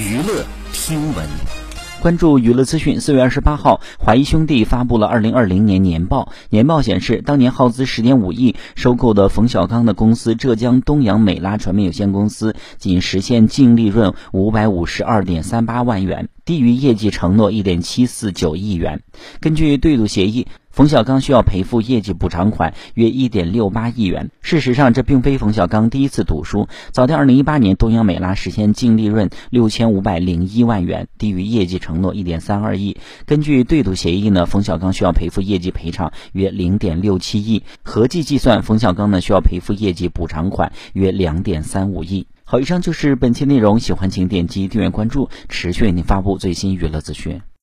娱乐新闻，关注娱乐资讯。四月二十八号，华谊兄弟发布了二零二零年年报。年报显示，当年耗资十点五亿收购的冯小刚的公司浙江东阳美拉传媒有限公司，仅实现净利润五百五十二点三八万元，低于业绩承诺一点七四九亿元。根据对赌协议。冯小刚需要赔付业绩补偿款约一点六八亿元。事实上，这并非冯小刚第一次赌输。早在二零一八年，东阳美拉实现净利润六千五百零一万元，低于业绩承诺一点三二亿。根据对赌协议呢，冯小刚需要赔付业绩赔偿约零点六七亿，合计计算，冯小刚呢需要赔付业绩补偿款约两点三五亿。好，以上就是本期内容，喜欢请点击订阅关注，持续为您发布最新娱乐资讯。